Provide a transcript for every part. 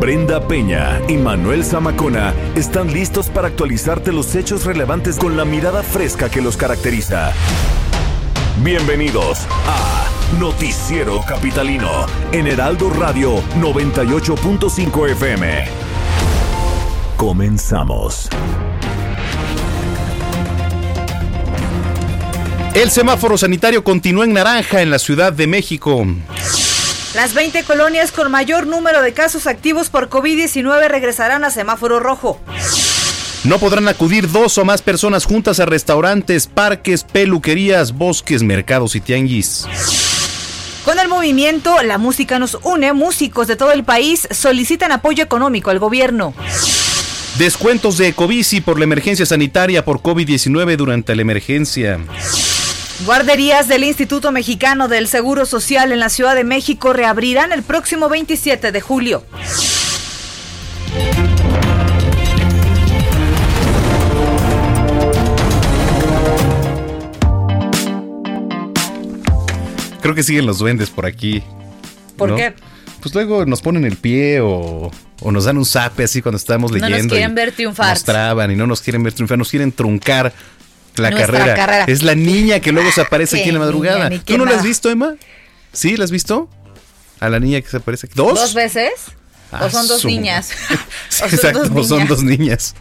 Brenda Peña y Manuel Zamacona están listos para actualizarte los hechos relevantes con la mirada fresca que los caracteriza. Bienvenidos a Noticiero Capitalino en Heraldo Radio 98.5 FM. Comenzamos. El semáforo sanitario continúa en naranja en la Ciudad de México. Las 20 colonias con mayor número de casos activos por COVID-19 regresarán a semáforo rojo. No podrán acudir dos o más personas juntas a restaurantes, parques, peluquerías, bosques, mercados y tianguis. Con el movimiento La Música nos une, músicos de todo el país solicitan apoyo económico al gobierno. Descuentos de Ecobici por la emergencia sanitaria por COVID-19 durante la emergencia. Guarderías del Instituto Mexicano del Seguro Social en la Ciudad de México reabrirán el próximo 27 de julio. Creo que siguen los duendes por aquí. ¿Por ¿no? qué? Pues luego nos ponen el pie o, o nos dan un zape así cuando estamos No leyendo. nos quieren y ver triunfar. Nos traban y no nos quieren ver triunfar, nos quieren truncar la carrera. carrera. Es la niña que luego se aparece qué aquí en la madrugada. niña, ¿Tú no la has visto, Emma? ¿Sí? ¿La has visto? A la niña que se aparece aquí. ¿Dos? ¿Dos veces? Ah, ¿O son dos su- niñas? Sí, ¿O son exacto, dos son niñas? dos niñas.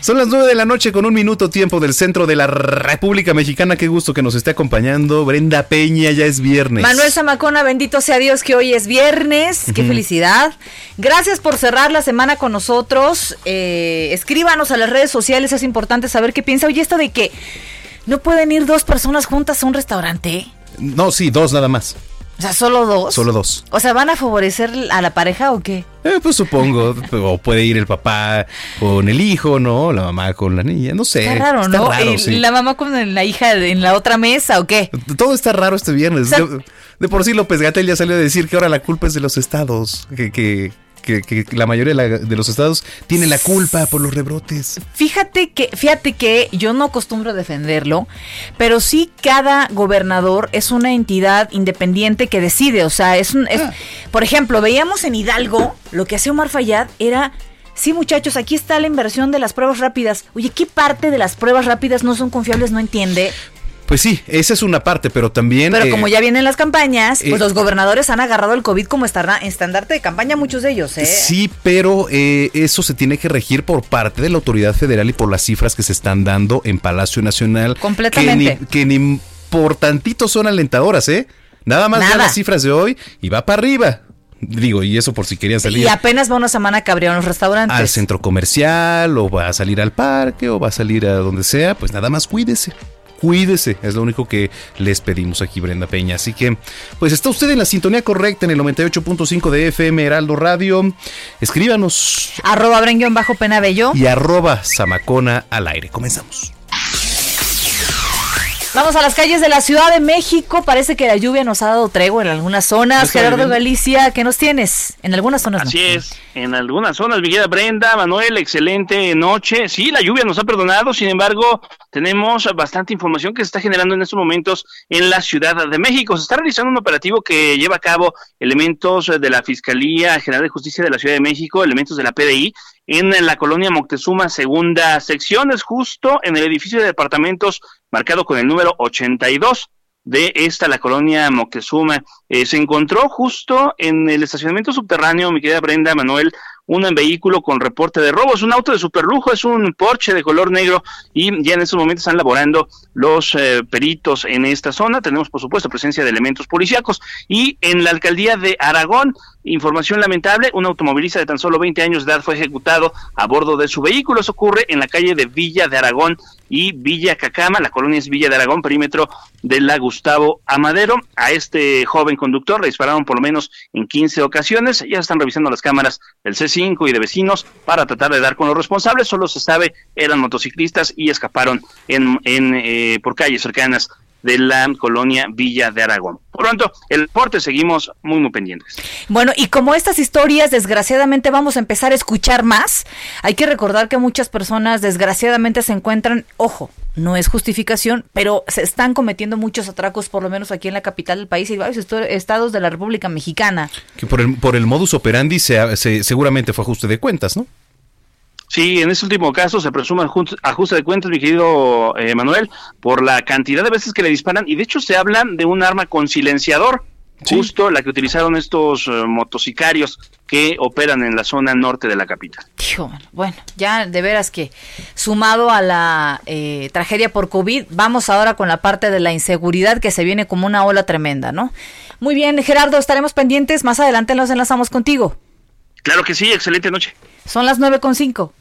Son las nueve de la noche con un minuto tiempo del centro de la República Mexicana. Qué gusto que nos esté acompañando. Brenda Peña, ya es viernes. Manuel Zamacona, bendito sea Dios que hoy es viernes. Qué felicidad. Gracias por cerrar la semana con nosotros. Eh, escríbanos a las redes sociales, es importante saber qué piensa. Oye, esto de que no pueden ir dos personas juntas a un restaurante. No, sí, dos nada más. O sea, solo dos. Solo dos. O sea, ¿van a favorecer a la pareja o qué? Eh, pues supongo. o puede ir el papá con el hijo, ¿no? La mamá con la niña. No sé. Está raro, Está ¿no? raro, ¿Y sí. ¿La mamá con la hija en la otra mesa o qué? Todo está raro este viernes. O sea- de, de por sí López Gatel ya salió a decir que ahora la culpa es de los estados. Que, que, que- que la mayoría de, la- de los estados tiene la culpa por los rebrotes. Fíjate que, fíjate que yo no acostumbro defenderlo, pero sí cada gobernador es una entidad independiente que decide. O sea, es un. es- Por ejemplo, veíamos en Hidalgo lo que hacía Omar Fayad era. Sí, muchachos, aquí está la inversión de las pruebas rápidas. Oye, ¿qué parte de las pruebas rápidas no son confiables? No entiende. Pues sí, esa es una parte, pero también. Pero eh, como ya vienen las campañas, pues eh, los gobernadores han agarrado el COVID como estandarte de campaña, muchos de ellos, ¿eh? Sí, pero eh, eso se tiene que regir por parte de la autoridad federal y por las cifras que se están dando en Palacio Nacional. Completamente. Que ni, que ni por tantito son alentadoras, ¿eh? Nada más Nada. las cifras de hoy y va para arriba. Digo, y eso por si querían salir Y apenas va una semana que abrieron los restaurantes. al centro comercial, o va a salir al parque, o va a salir a donde sea, pues nada más cuídese. Cuídese, es lo único que les pedimos aquí, Brenda Peña. Así que, pues está usted en la sintonía correcta en el 98.5 de FM Heraldo Radio. Escríbanos Arroba bajo Penabello. y arroba Zamacona al aire. Comenzamos. Vamos a las calles de la Ciudad de México. Parece que la lluvia nos ha dado tregua en algunas zonas. Gerardo bien. Galicia, ¿qué nos tienes? En algunas zonas no. Así es, en algunas zonas, mi querida Brenda, Manuel, excelente noche. Sí, la lluvia nos ha perdonado, sin embargo, tenemos bastante información que se está generando en estos momentos en la Ciudad de México. Se está realizando un operativo que lleva a cabo elementos de la Fiscalía General de Justicia de la Ciudad de México, elementos de la PDI, en la colonia Moctezuma, segunda sección, es justo en el edificio de departamentos marcado con el número 82 de esta, la colonia Moctezuma. Eh, se encontró justo en el estacionamiento subterráneo, mi querida Brenda Manuel, un vehículo con reporte de robo. Es un auto de superlujo, es un Porsche de color negro y ya en estos momentos están laborando los eh, peritos en esta zona. Tenemos, por supuesto, presencia de elementos policíacos y en la alcaldía de Aragón información lamentable, un automovilista de tan solo 20 años de edad fue ejecutado a bordo de su vehículo. Eso ocurre en la calle de Villa de Aragón y Villa Cacama, la colonia es Villa de Aragón, perímetro de la Gustavo Amadero. A este joven conductor le dispararon por lo menos en 15 ocasiones. Ya están revisando las cámaras del C5 y de vecinos para tratar de dar con los responsables. Solo se sabe eran motociclistas y escaparon en, eh, por calles cercanas de la colonia Villa de Aragón. Por lo tanto, el deporte seguimos muy, muy pendientes. Bueno, y como estas historias, desgraciadamente vamos a empezar a escuchar más, hay que recordar que muchas personas desgraciadamente se encuentran, ojo, no es justificación, pero se están cometiendo muchos atracos, por lo menos aquí en la capital del país y varios estados de la República Mexicana. Que por el, por el modus operandi se, se, seguramente fue ajuste de cuentas, ¿no? Sí, en este último caso se presume ajuste de cuentas, mi querido eh, Manuel, por la cantidad de veces que le disparan y de hecho se habla de un arma con silenciador, justo la que utilizaron estos uh, motocicarios que operan en la zona norte de la capital. bueno, ya de veras que sumado a la eh, tragedia por COVID, vamos ahora con la parte de la inseguridad que se viene como una ola tremenda, ¿no? Muy bien, Gerardo, estaremos pendientes, más adelante nos enlazamos contigo. Claro que sí, excelente noche. Son las nueve con cinco.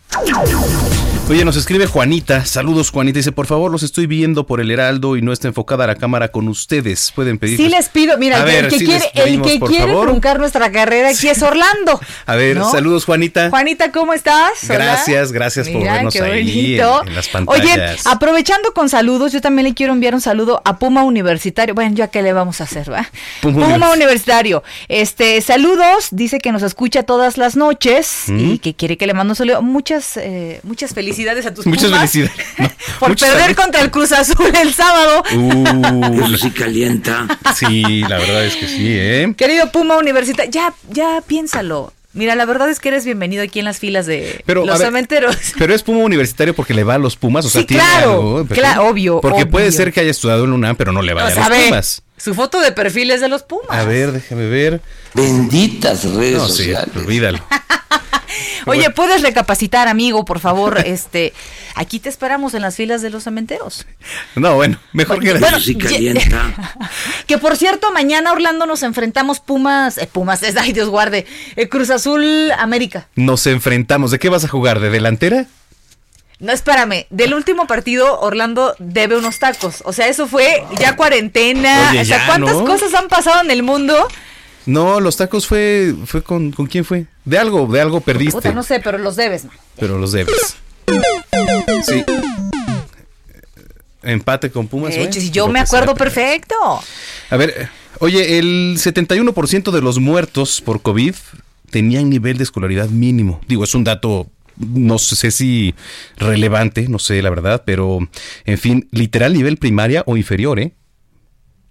Oye, nos escribe Juanita. Saludos, Juanita. Dice, por favor, los estoy viendo por el Heraldo y no está enfocada la cámara con ustedes. Pueden pedir. Sí les pido. Mira, el, que quiere, el que quiere truncar nuestra carrera aquí es Orlando. A ver, saludos, Juanita. Juanita, ¿cómo estás? Gracias, gracias por vernos ahí en, las pantallas. Oye, aprovechando con saludos, yo también le quiero enviar un saludo a Puma Universitario. Bueno, ya qué le vamos a hacer, ¿va? Puma, Universitario. Este, saludos. Dice que nos escucha todas las noches y mm. que quiere que le mando un saludo. Muchas, eh, muchas felicidades felicidades a tus Muchas felicidades. por perder contra el Cruz Azul el sábado. Uh, Eso sí calienta. Sí, la verdad es que sí, ¿eh? Querido Puma Universitario, ya, ya piénsalo. Mira, la verdad es que eres bienvenido aquí en las filas de los cementeros. Pero es Puma universitario porque le va a los Pumas, o sea, tiene claro, claro, obvio. Porque puede ser que haya estudiado en UNAM, pero no le va a, a los Pumas. Su foto de perfil es de los Pumas. A ver, déjame ver. Benditas redes no, sociales. Sí, olvídalo. Oye, puedes recapacitar, amigo, por favor. Este, aquí te esperamos en las filas de los cementeros. No, bueno, mejor que bueno, sí calienta. Que por cierto, mañana Orlando nos enfrentamos Pumas, eh, Pumas, es, ay Dios guarde, eh, Cruz Azul América. Nos enfrentamos. ¿De qué vas a jugar? ¿De delantera? No, espérame, del último partido Orlando debe unos tacos. O sea, eso fue ya cuarentena. o sea, ¿cuántas cosas han pasado en el mundo? No, los tacos fue fue con, con quién fue? De algo, de algo perdiste. no sé, pero los debes, Pero los debes. Sí. Empate con Pumas. De hecho, si yo me acuerdo perfecto. A ver, oye, el 71% de los muertos por COVID tenían nivel de escolaridad mínimo. Digo, es un dato no sé si relevante, no sé la verdad, pero en fin, literal nivel primaria o inferior, ¿eh?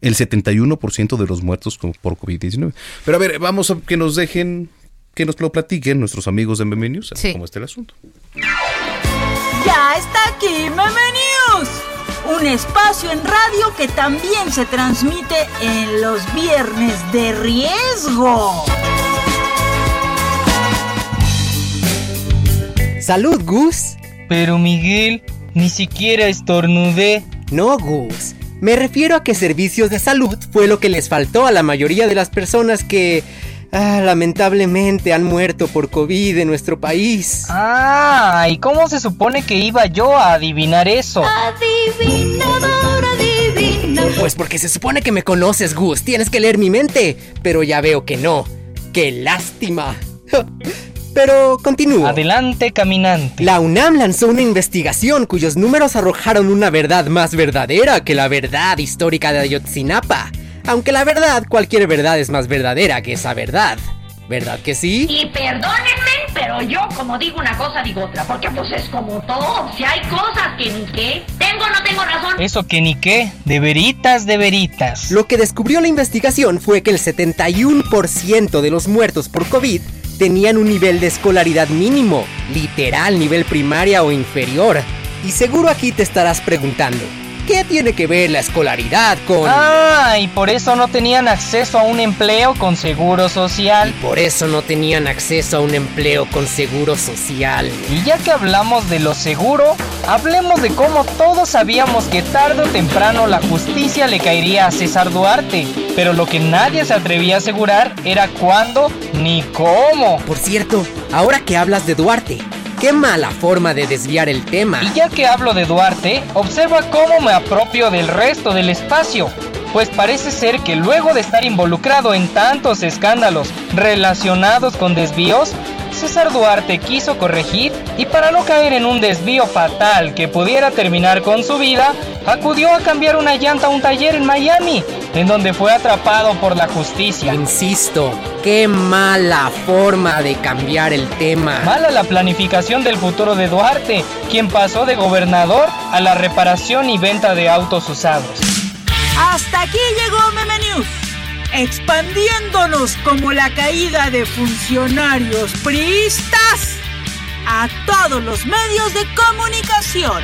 el 71% de los muertos por COVID-19. Pero a ver, vamos a que nos dejen, que nos lo platiquen nuestros amigos de Meme News, cómo está el asunto. Ya está aquí Meme News, un espacio en radio que también se transmite en los viernes de riesgo. Salud, Gus. Pero Miguel, ni siquiera estornudé. No, Gus. Me refiero a que servicios de salud fue lo que les faltó a la mayoría de las personas que ah, lamentablemente han muerto por COVID en nuestro país. Ah, ¿y cómo se supone que iba yo a adivinar eso? Adivinador, adivina. Pues porque se supone que me conoces, Gus. Tienes que leer mi mente. Pero ya veo que no. ¡Qué lástima! Pero continúo. Adelante, caminante. La UNAM lanzó una investigación cuyos números arrojaron una verdad más verdadera que la verdad histórica de Ayotzinapa. Aunque la verdad, cualquier verdad es más verdadera que esa verdad. ¿Verdad que sí? Y perdónenme, pero yo como digo una cosa digo otra, porque pues es como todo. Si hay cosas que ni qué, tengo o no tengo razón. Eso que ni qué, de veritas, de veritas. Lo que descubrió la investigación fue que el 71% de los muertos por COVID tenían un nivel de escolaridad mínimo, literal nivel primaria o inferior. Y seguro aquí te estarás preguntando, ¿Qué tiene que ver la escolaridad con...? Ah, y por eso no tenían acceso a un empleo con seguro social. Por eso no tenían acceso a un empleo con seguro social. Y ya que hablamos de lo seguro, hablemos de cómo todos sabíamos que tarde o temprano la justicia le caería a César Duarte. Pero lo que nadie se atrevía a asegurar era cuándo ni cómo. Por cierto, ahora que hablas de Duarte, qué mala forma de desviar el tema. Y ya que hablo de Duarte, observa cómo me apropio del resto del espacio. Pues parece ser que luego de estar involucrado en tantos escándalos relacionados con desvíos, César Duarte quiso corregir y para no caer en un desvío fatal que pudiera terminar con su vida, acudió a cambiar una llanta a un taller en Miami, en donde fue atrapado por la justicia. Insisto, qué mala forma de cambiar el tema. Mala la planificación del futuro de Duarte, quien pasó de gobernador a la reparación y venta de autos usados. Hasta aquí llegó Meme News, expandiéndonos como la caída de funcionarios priistas a todos los medios de comunicación.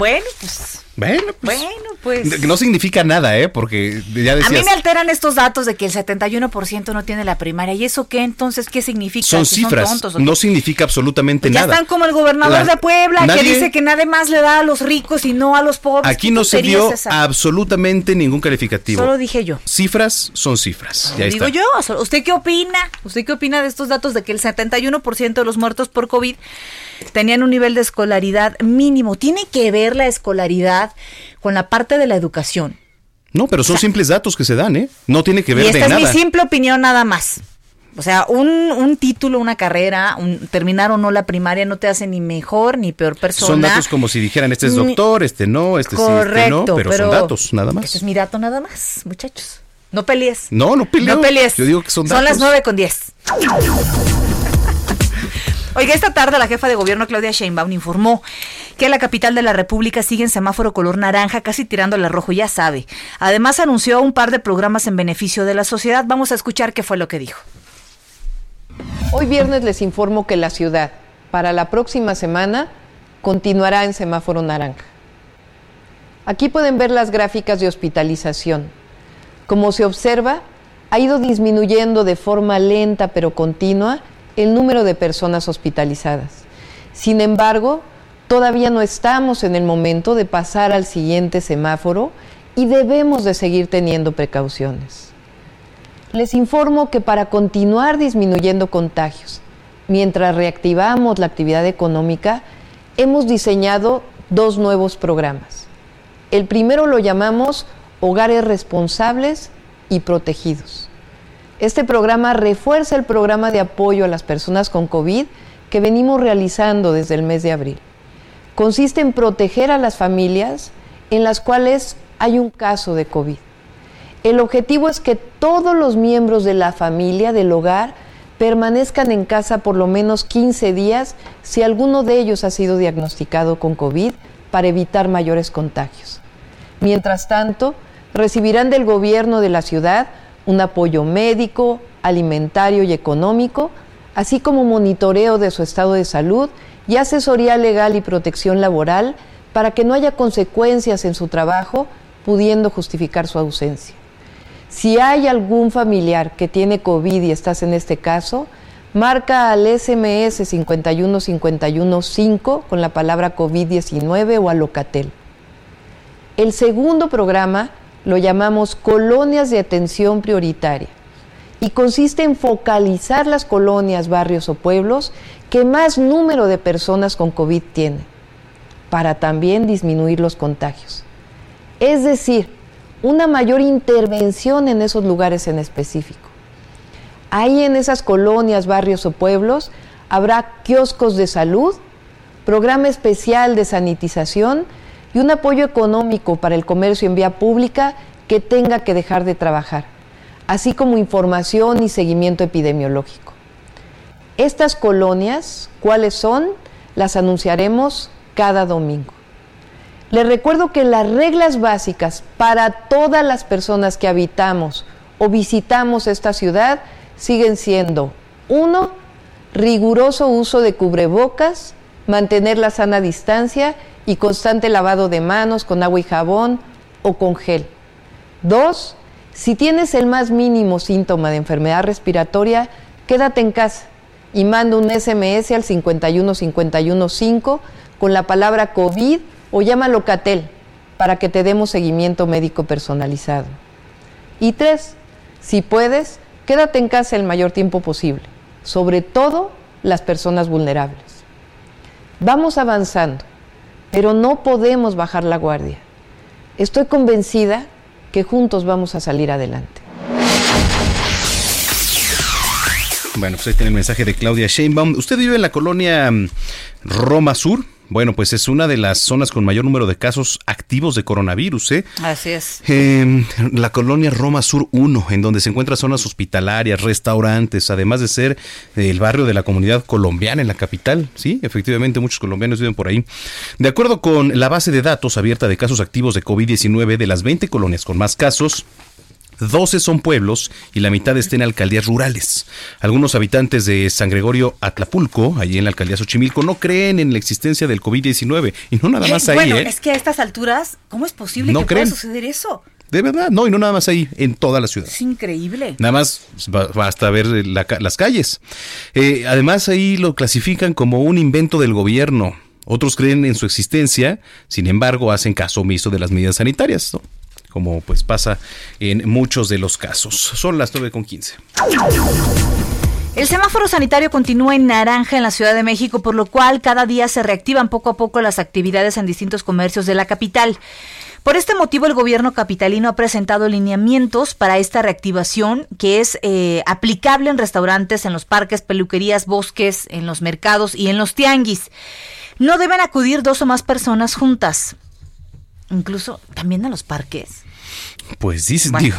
Bueno, pues. Bueno, pues, Bueno, pues. No significa nada, ¿eh? Porque ya A mí decías. me alteran estos datos de que el 71% no tiene la primaria. ¿Y eso qué entonces? ¿Qué significa? Son ¿Que cifras, tontos o qué? no significa absolutamente ya nada. están como el gobernador La- de Puebla nadie- que dice que nada más le da a los ricos y no a los pobres. Aquí ¿Qué no se dio es absolutamente ningún calificativo. Solo dije yo. Cifras son cifras. Ya Digo está. yo, ¿usted qué opina? ¿Usted qué opina de estos datos de que el 71% de los muertos por COVID tenían un nivel de escolaridad mínimo? ¿Tiene que ver la escolaridad con la parte de la educación? No, pero son simples datos que se dan, ¿eh? No tiene que ver y esta de es nada. mi simple opinión nada más. O sea, un, un título, una carrera, un- terminar o no la primaria no te hace ni mejor ni peor persona. Son datos como si dijeran, este es doctor, este no, este sí, este Correcto, no, pero, son datos, nada más. Este es mi dato nada más, muchachos. No pelees. No, no peleo. No pelees. Yo digo que son datos. las 9 con 10. Oiga, esta tarde la jefa de gobierno Claudia Sheinbaum informó que la capital de la República sigue en semáforo color naranja, casi tirándole a rojo, ya sabe. Además anunció un par de programas en beneficio de la sociedad. Vamos a escuchar qué fue lo que dijo. Hoy viernes les informo que la ciudad, para la próxima semana, continuará en semáforo naranja. Aquí pueden ver las gráficas de hospitalización. Como se observa, ha ido disminuyendo de forma lenta pero continua el número de personas hospitalizadas. Sin embargo, todavía no estamos en el momento de pasar al siguiente semáforo y debemos de seguir teniendo precauciones. Les informo que para continuar disminuyendo contagios, mientras reactivamos la actividad económica, hemos diseñado dos nuevos programas. El primero lo llamamos Hogares Responsables y Protegidos. Este programa refuerza el programa de apoyo a las personas con COVID que venimos realizando desde el mes de abril. Consiste en proteger a las familias en las cuales hay un caso de COVID. El objetivo es que todos los miembros de la familia, del hogar, permanezcan en casa por lo menos 15 días si alguno de ellos ha sido diagnosticado con COVID para evitar mayores contagios. Mientras tanto, recibirán del gobierno de la ciudad un apoyo médico, alimentario y económico, así como monitoreo de su estado de salud y asesoría legal y protección laboral para que no haya consecuencias en su trabajo pudiendo justificar su ausencia. Si hay algún familiar que tiene COVID y estás en este caso, marca al SMS 51515 con la palabra COVID-19 o a Locatel. El segundo programa lo llamamos colonias de atención prioritaria y consiste en focalizar las colonias, barrios o pueblos que más número de personas con COVID tienen, para también disminuir los contagios. Es decir, una mayor intervención en esos lugares en específico. Ahí en esas colonias, barrios o pueblos habrá kioscos de salud, programa especial de sanitización y un apoyo económico para el comercio en vía pública que tenga que dejar de trabajar, así como información y seguimiento epidemiológico. Estas colonias, ¿cuáles son? Las anunciaremos cada domingo. Les recuerdo que las reglas básicas para todas las personas que habitamos o visitamos esta ciudad siguen siendo, uno, riguroso uso de cubrebocas, mantener la sana distancia y constante lavado de manos con agua y jabón o con gel. Dos, si tienes el más mínimo síntoma de enfermedad respiratoria, quédate en casa y manda un SMS al 51515 con la palabra COVID o llama Locatel para que te demos seguimiento médico personalizado. Y tres, si puedes, quédate en casa el mayor tiempo posible, sobre todo las personas vulnerables. Vamos avanzando, pero no podemos bajar la guardia. Estoy convencida que juntos vamos a salir adelante. Bueno, pues ahí tiene el mensaje de Claudia Sheinbaum. ¿Usted vive en la colonia mm, Roma Sur? Bueno, pues es una de las zonas con mayor número de casos activos de coronavirus, ¿eh? Así es. Eh, la colonia Roma Sur 1, en donde se encuentran zonas hospitalarias, restaurantes, además de ser el barrio de la comunidad colombiana en la capital. Sí, efectivamente, muchos colombianos viven por ahí. De acuerdo con la base de datos abierta de casos activos de COVID-19 de las 20 colonias con más casos, 12 son pueblos y la mitad está en alcaldías rurales. Algunos habitantes de San Gregorio Atlapulco, allí en la alcaldía Xochimilco, no creen en la existencia del COVID-19. Y no nada más ahí, bueno, ¿eh? es que a estas alturas, ¿cómo es posible No que creen. pueda suceder eso? De verdad, no, y no nada más ahí, en toda la ciudad. Es increíble. Nada más ba- basta ver la ca- las calles. Eh, además ahí lo clasifican como un invento del gobierno. Otros creen en su existencia, sin embargo hacen caso omiso de las medidas sanitarias, ¿no? Como pues pasa en muchos de los casos. Son las 9 con 15. El semáforo sanitario continúa en naranja en la Ciudad de México, por lo cual cada día se reactivan poco a poco las actividades en distintos comercios de la capital. Por este motivo, el gobierno capitalino ha presentado lineamientos para esta reactivación que es eh, aplicable en restaurantes, en los parques, peluquerías, bosques, en los mercados y en los tianguis. No deben acudir dos o más personas juntas. Incluso también a los parques. Pues dice, Bueno. digo,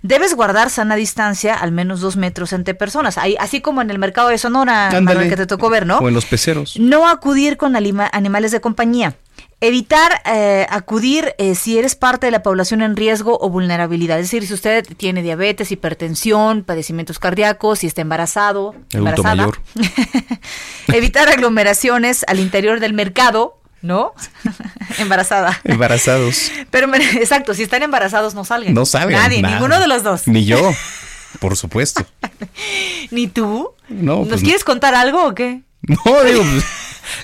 Debes guardar sana distancia, al menos dos metros entre personas. Ahí- así como en el mercado de Sonora. Manuel, que te tocó ver, ¿no? O en los peceros. No acudir con animales de compañía. Evitar eh, acudir eh, si eres parte de la población en riesgo o vulnerabilidad. Es decir, si usted tiene diabetes, hipertensión, padecimientos cardíacos, si está embarazado, embarazada. mayor. Evitar aglomeraciones al interior del mercado, ¿no? embarazada. Embarazados. Pero exacto, si están embarazados no salgan. No salgan. Nadie, nada. ninguno de los dos. Ni yo, por supuesto. Ni tú. No, ¿Nos pues- quieres contar algo o qué? No, digo, pues,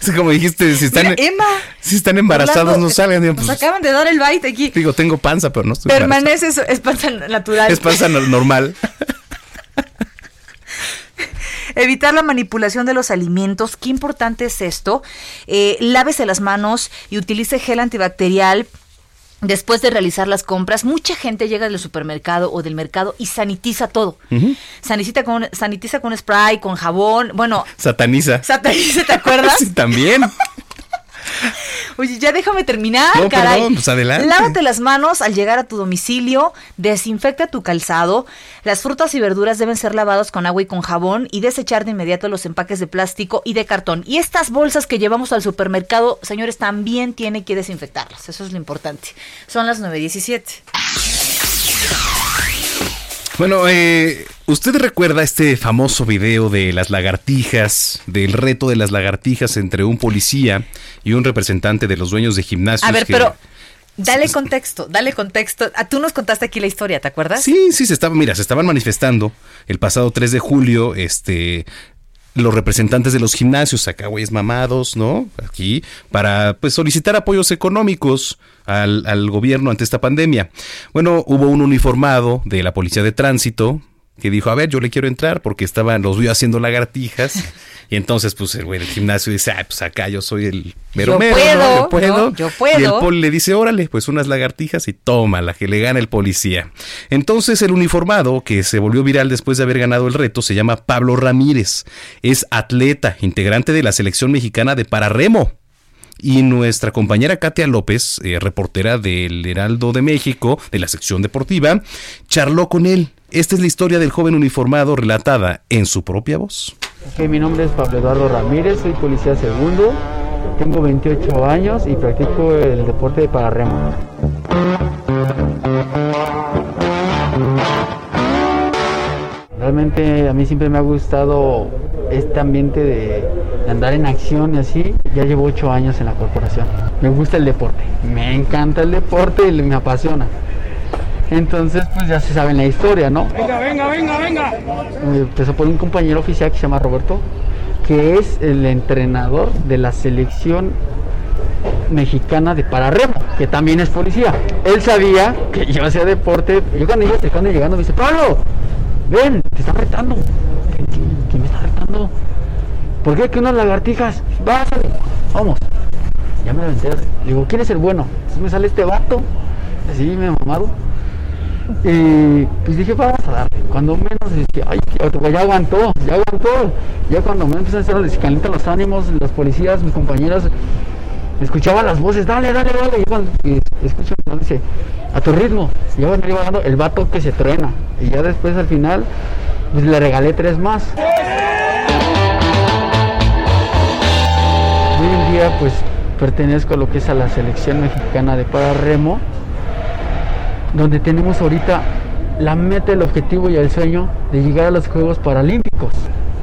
es como dijiste, si están, Mira, Emma. si están embarazados Hablando- no salgan. Digo, Nos pues, acaban de dar el bite aquí. digo, tengo panza, pero no estoy embarazado. Permanece, eso, es panza natural. Es panza no- normal. Evitar la manipulación de los alimentos. Qué importante es esto. Eh, lávese las manos y utilice gel antibacterial. Después de realizar las compras, mucha gente llega del supermercado o del mercado y sanitiza todo. Sanitiza con, sanitiza con spray, con jabón. Bueno, Sataniza. sataniza, ¿te acuerdas? Sí, también. Oye, ya déjame terminar, No, caray. perdón, pues adelante. Lávate las manos al llegar a tu domicilio, desinfecta tu calzado. Las frutas y verduras deben ser lavadas con agua y con jabón y desechar de inmediato los empaques de plástico y de cartón. Y estas bolsas que llevamos al supermercado, señores, también tiene que desinfectarlas. Eso es lo importante. Son las 9.17. Bueno, eh, ¿usted recuerda este famoso video de las lagartijas, del reto de las lagartijas entre un policía y un representante de los dueños de gimnasios? A ver, que- pero dale contexto, dale contexto. Ah, Tú nos contaste aquí la historia, ¿te acuerdas? Sí, sí, se estaban, mira, se estaban manifestando el pasado 3 de julio, este, los representantes de los gimnasios, acá güeyes mamados, ¿no? Aquí, para pues solicitar apoyos económicos al, al gobierno ante esta pandemia. Bueno, hubo un uniformado de la policía de tránsito que dijo, a ver, yo le quiero entrar porque estaban, los vio haciendo lagartijas. Y entonces, pues, el güey del gimnasio dice, ah, pues acá yo soy el mero Yo mero, ¿no? puedo, yo puedo. ¿no? Yo puedo. Y el poli le dice, órale, pues unas lagartijas y toma la que le gana el policía. Entonces el uniformado, que se volvió viral después de haber ganado el reto, se llama Pablo Ramírez. Es atleta, integrante de la selección mexicana de pararremo. Y nuestra compañera Katia López, eh, reportera del Heraldo de México, de la sección deportiva, charló con él. Esta es la historia del joven uniformado relatada en su propia voz. Ok, mi nombre es Pablo Eduardo Ramírez, soy policía segundo, tengo 28 años y practico el deporte de pararremo. Realmente a mí siempre me ha gustado este ambiente de, andar en acción y así, ya llevo ocho años en la corporación. Me gusta el deporte, me encanta el deporte y me apasiona. Entonces, pues ya se sabe la historia, ¿no? Venga, venga, venga, venga. Me empezó por un compañero oficial que se llama Roberto, que es el entrenador de la selección mexicana de pararremo, que también es policía. Él sabía que yo hacía deporte. Yo cuando iba acercando y llegando me dice, Pablo, ven, te están retando. ¿Quién, quién me está retando? ¿Por qué? Que unas lagartijas. Bájale, vamos. Ya me lo aventé. Le digo, ¿quién es el bueno? Entonces me sale este vato, así me mamado. Y pues dije, vamos a darle. Cuando menos dije, ay, ya aguantó, ya aguantó. Ya cuando me empezaron a calientan los ánimos, los policías, mis compañeros, escuchaban las voces, dale, dale, dale. Y cuando escucho, dice, a tu ritmo. Y yo me iba dando el vato que se truena. Y ya después al final, pues le regalé tres más. Hoy en día, pues pertenezco a lo que es a la selección mexicana de pararremo donde tenemos ahorita la meta, el objetivo y el sueño de llegar a los Juegos Paralímpicos,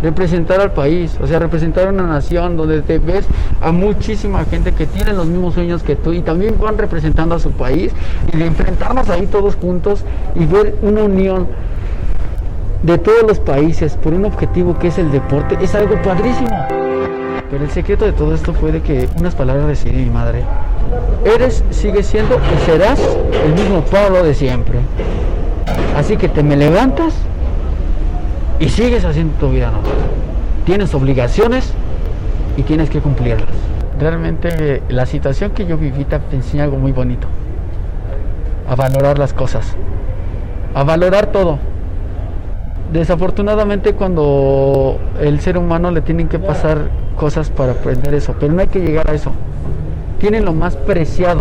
representar al país, o sea, representar una nación donde te ves a muchísima gente que tiene los mismos sueños que tú y también van representando a su país y de enfrentarnos ahí todos juntos y ver una unión de todos los países por un objetivo que es el deporte, es algo padrísimo. Pero el secreto de todo esto fue de que unas palabras recibí de mi madre. Eres, sigues siendo y serás el mismo Pablo de siempre. Así que te me levantas y sigues haciendo tu vida normal. Tienes obligaciones y tienes que cumplirlas. Realmente la situación que yo viví te enseña algo muy bonito. A valorar las cosas. A valorar todo. Desafortunadamente cuando el ser humano le tienen que pasar cosas para aprender eso, pero no hay que llegar a eso. Tienen lo más preciado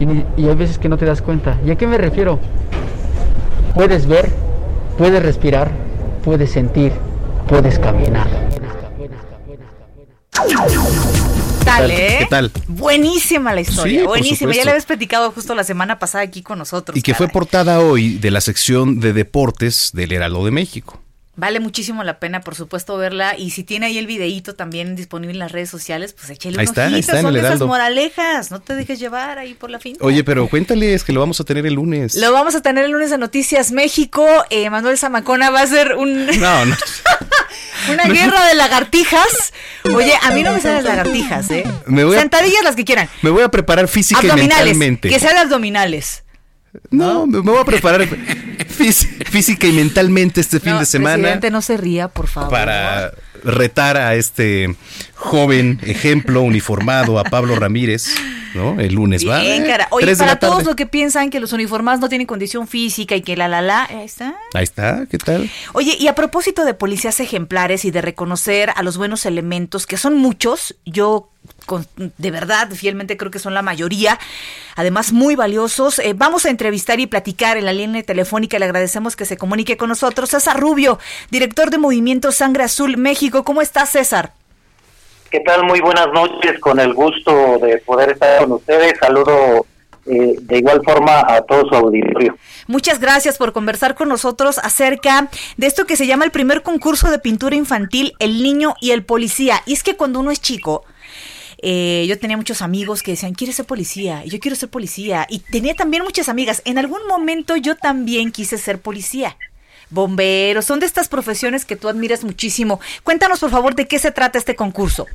y, ni- y hay veces que no te das cuenta. ¿Y a qué me refiero? Puedes ver, puedes respirar, puedes sentir, puedes caminar. tal, eh? ¿Qué tal? Buenísima la historia, Sí, buenísima. Ya la habías platicado justo la semana pasada aquí con nosotros. Y que fue portada hoy de la sección de deportes del Heraldo de México. Vale muchísimo la pena, por supuesto, verla. Y si tiene ahí el videíto también disponible en las redes sociales, pues échale Ahí un está, ahí ojito. está en Son el esas moralejas. No te dejes llevar ahí por la fin. Oye, pero cuéntales que lo vamos a tener el lunes. Lo vamos a tener el lunes de Noticias México. Eh, Manuel Zamacona va a hacer un, No, no. una guerra de lagartijas. Oye, a mí no me salen las lagartijas, ¿eh? Me voy a- Sentadillas las que quieran. Me voy a preparar física y mentalmente. Que sean abdominales. No, me me voy a preparar fís- física y mentalmente este fin No, de semana Presidente, no se ría, por favor. para retar a este joven ejemplo uniformado, a Pablo Ramírez, ¿no? El lunes va. Bien, cara. Oye, para todos los que piensan que los uniformados no tienen condición física y que la la la, ahí está. Ahí está, ¿qué tal? Oye, y a propósito de policías ejemplares y de reconocer a los buenos elementos, que son muchos, yo con- de verdad fielmente creo que son la mayoría, además muy valiosos, eh, vamos a entrevistar y platicar en la línea telefónica, le agradecemos que se comunique con nosotros, César Rubio, director de Movimiento Sangre Azul México. ¿Cómo estás, César? ¿Qué tal? Muy buenas noches, con el gusto de poder estar con ustedes. Saludo eh, de igual forma a todo su auditorio. Muchas gracias por conversar con nosotros acerca de esto que se llama el primer concurso de pintura infantil, El Niño y el Policía. Y es que cuando uno es chico, eh, yo tenía muchos amigos que decían, ¿quieres ser policía? Y yo quiero ser policía. Y tenía también muchas amigas. En algún momento yo también quise ser policía. Bomberos, son de estas profesiones que tú admiras muchísimo. Cuéntanos, por favor, de qué se trata este concurso.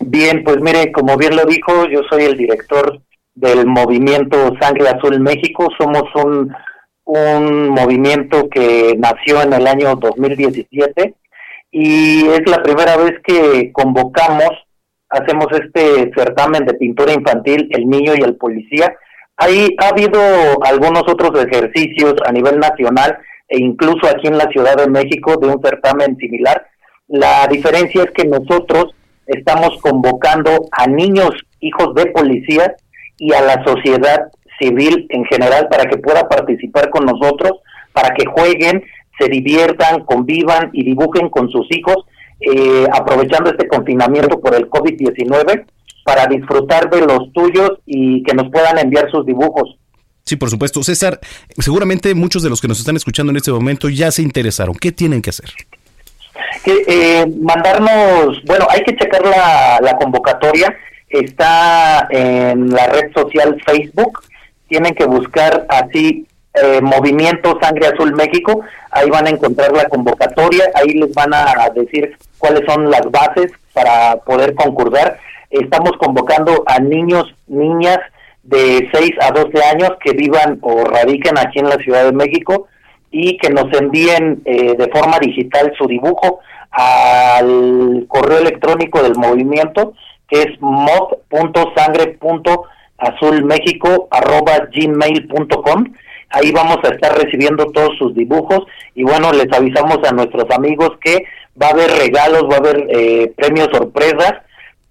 Bien, pues mire, como bien lo dijo, yo soy el director del movimiento Sangre Azul México. Somos un, un movimiento que nació en el año 2017 y es la primera vez que convocamos, hacemos este certamen de pintura infantil, El Niño y el Policía. Ahí ha habido algunos otros ejercicios a nivel nacional e incluso aquí en la Ciudad de México de un certamen similar. La diferencia es que nosotros estamos convocando a niños hijos de policías y a la sociedad civil en general para que pueda participar con nosotros, para que jueguen, se diviertan, convivan y dibujen con sus hijos, eh, aprovechando este confinamiento por el COVID-19 para disfrutar de los tuyos y que nos puedan enviar sus dibujos. Sí, por supuesto. César, seguramente muchos de los que nos están escuchando en este momento ya se interesaron. ¿Qué tienen que hacer? Que eh, mandarnos, bueno, hay que checar la, la convocatoria, está en la red social Facebook, tienen que buscar así eh, Movimiento Sangre Azul México, ahí van a encontrar la convocatoria, ahí les van a decir cuáles son las bases para poder concursar. Estamos convocando a niños, niñas de 6 a 12 años que vivan o radiquen aquí en la Ciudad de México y que nos envíen eh, de forma digital su dibujo al correo electrónico del movimiento que es mod.sangre.azulmexico.gmail.com Ahí vamos a estar recibiendo todos sus dibujos y bueno, les avisamos a nuestros amigos que va a haber regalos, va a haber eh, premios sorpresas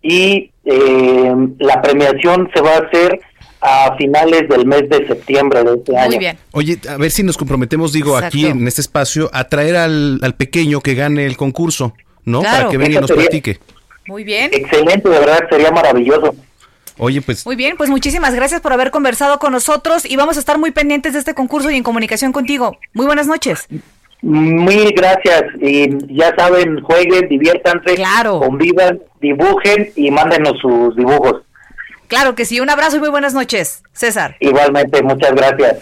y eh, la premiación se va a hacer a finales del mes de septiembre de este año. Muy bien. Oye, a ver si nos comprometemos, digo, aquí en este espacio, a traer al, al pequeño que gane el concurso, ¿no? Para que venga y nos platique. Muy bien. Excelente, de verdad, sería maravilloso. Oye, pues. Muy bien, pues muchísimas gracias por haber conversado con nosotros y vamos a estar muy pendientes de este concurso y en comunicación contigo. Muy buenas noches. Mil gracias. Y ya saben, jueguen, diviértanse, convivan, dibujen y mándenos sus dibujos. Claro que sí. Un abrazo y muy buenas noches, César. Igualmente, muchas gracias.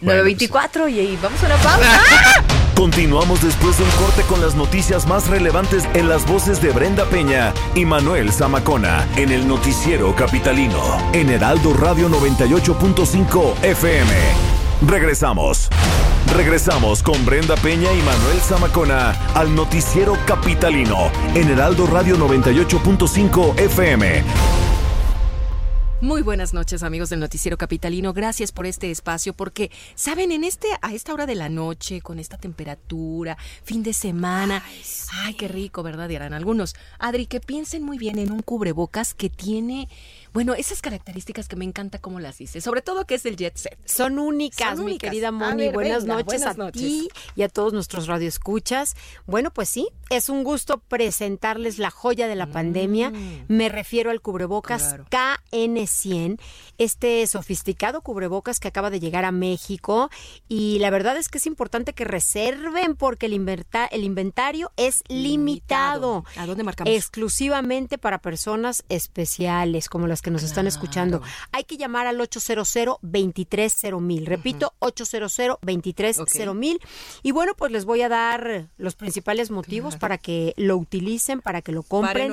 924 y vamos a una pausa. Continuamos después de un corte con las noticias más relevantes en las voces de Brenda Peña y Manuel Zamacona en el noticiero capitalino en Heraldo Radio 98.5 FM. Regresamos. Regresamos con Brenda Peña y Manuel Zamacona al noticiero capitalino en Heraldo Radio 98.5 FM. Muy buenas noches, amigos del Noticiero Capitalino. Gracias por este espacio, porque, saben, en este, a esta hora de la noche, con esta temperatura, fin de semana. Ay, qué rico, ¿verdad? Dirán algunos. Adri, que piensen muy bien en un cubrebocas que tiene bueno, esas características que me encanta cómo las dice, sobre todo que es el jet set. Son únicas, mi querida Moni. buenas noches a ti y a todos nuestros radioescuchas. Bueno, pues sí, es un gusto presentarles la joya de la pandemia. Mm. Me refiero al cubrebocas KN100, este sofisticado cubrebocas que acaba de llegar a México y la verdad es que es importante que reserven porque el, el inventario es limitado. ¿A dónde marcamos? Exclusivamente para personas especiales como las que nos están escuchando. Hay que llamar al 800 230 Repito, 800 230 mil. Y bueno, pues les voy a dar los principales motivos para que lo utilicen, para que lo compren.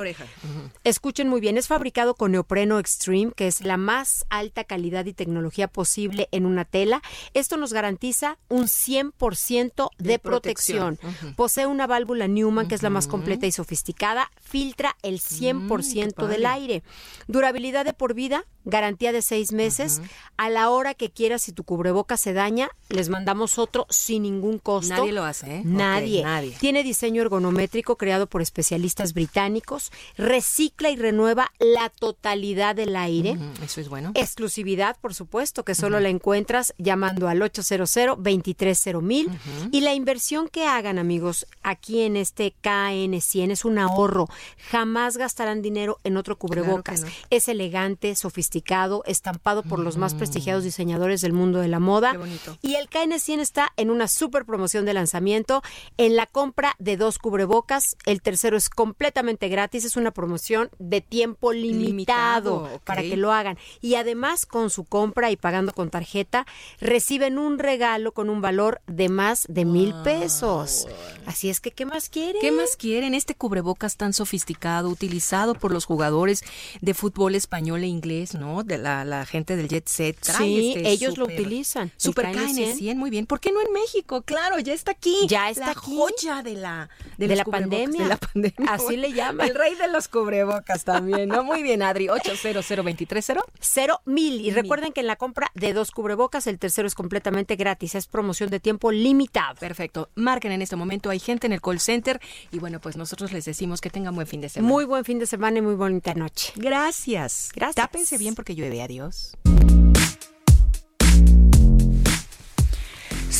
Escuchen muy bien, es fabricado con neopreno extreme, que es la más alta calidad y tecnología posible en una tela. Esto nos garantiza un 100% de, protección. Posee una válvula Newman, que es la más completa y sofisticada. Filtra el 100% mm, del aire. Durabilidad de por vida, garantía de seis meses. A la hora que quieras, si tu cubreboca se daña, les mandamos otro sin ningún costo. Nadie lo hace, ¿eh? Nadie. nadie. Tiene diseño ergonométrico creado por especialistas británicos. Recicla y renueva la totalidad del aire. Eso es bueno. Exclusividad, por supuesto, que solo la encuentras llamando al 800 230 mil. Y la inversión que hagan, amigos, aquí en este KN100 es un ahorro. Jamás gastarán dinero en otro cubrebocas. Es elegante, sofisticado, estampado por los más prestigiados diseñadores del mundo de la moda. Y el KN100 está en una super promoción de lanzamiento. En la compra de dos cubrebocas, el tercero es completamente gratis. Es una promoción de tiempo limitado, para que lo hagan. Y además, con su compra y pagando con tarjeta, reciben un regalo con un valor de más de mil pesos. Así es que, ¿qué más quieren? ¿Qué más quieren? Este cubrebocas tan sofisticado, utilizado por los jugadores de fútbol español e inglés, ¿no? De la, gente del jet set. sí, este ellos lo utilizan. Super KN100, muy bien. ¿Por qué no en México? Claro, ya está aquí. Ya está la aquí. joya de la, de, la pandemia. De la pandemia. Así le llaman. El rey de los cubrebocas también, ¿no? Muy bien, Adri. 800 230 Cero mil. Y recuerden que en la compra de dos cubrebocas, el tercero es completamente gratis. Es promoción de tiempo limitado. Perfecto. Marquen en este momento. Hay gente en el call center. Y bueno, pues nosotros les decimos que tengan buen fin de semana. Muy buen fin de semana y muy bonita noche. Gracias. Gracias. Tápense bien porque llueve. Adiós.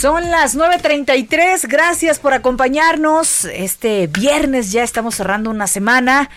Son las 9.33, gracias por acompañarnos. Este viernes ya estamos cerrando una semana.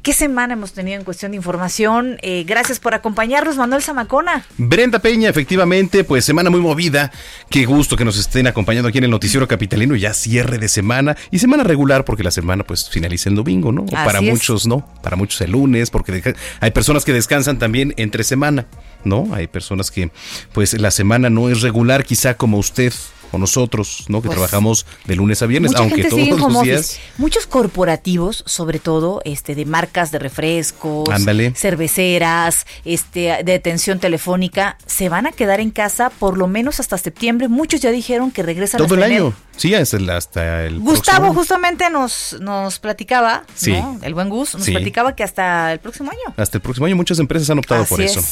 ¿Qué semana hemos tenido en cuestión de información? Eh, gracias por acompañarnos, Manuel Zamacona. Brenda Peña, efectivamente, pues semana muy movida. Qué gusto que nos estén acompañando aquí en el Noticiero Capitalino. Ya cierre de semana y semana regular porque la semana pues finaliza el domingo, ¿no? para muchos no, para muchos el lunes, porque hay personas que descansan también entre semana. ¿No? Hay personas que, pues, la semana no es regular, quizá como usted o nosotros, ¿no? Que pues, trabajamos de lunes a viernes, aunque todos los días. Muchos corporativos, sobre todo, este, de marcas de refrescos, cerveceras, este, de atención telefónica, se van a quedar en casa por lo menos hasta septiembre. Muchos ya dijeron que regresan todo el año. Sí, hasta el, hasta el Gustavo justamente nos, nos platicaba, ¿no? el buen Gus, nos platicaba que hasta el próximo año. Hasta el próximo año muchas empresas han optado por eso.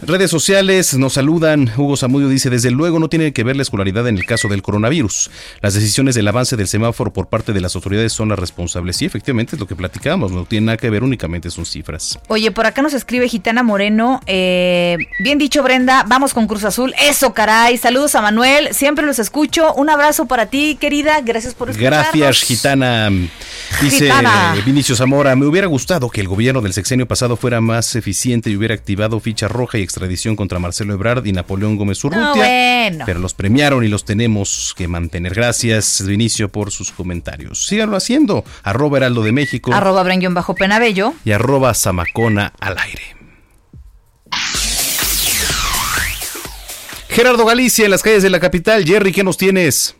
Redes sociales nos saludan. Hugo Zamudio dice, desde luego no tiene que ver la escolaridad en el caso del coronavirus. Las decisiones del avance del semáforo por parte de las autoridades son las responsables. Sí, efectivamente es lo que platicamos, no tiene nada que ver, únicamente son cifras. Oye, por acá nos escribe Gitana Moreno. Eh, bien dicho, Brenda, vamos con Cruz Azul. Eso, caray. Saludos a Manuel, siempre los escucho. Un abrazo para ti querida. Gracias por escucharnos. Gracias, gitana. Dice Vinicio Zamora, me hubiera gustado que el gobierno del sexenio pasado fuera más eficiente y hubiera activado ficha roja y extradición contra Marcelo Ebrard y Napoleón Gómez Urrutia. Pero los premiaron y los tenemos que mantener. Gracias, Vinicio, por sus comentarios. Síganlo haciendo. Arroba Heraldo de México. Arroba Bajo Penabello. Y arroba Zamacona al aire. Gerardo Galicia en las calles de la capital. Jerry, ¿qué nos tienes?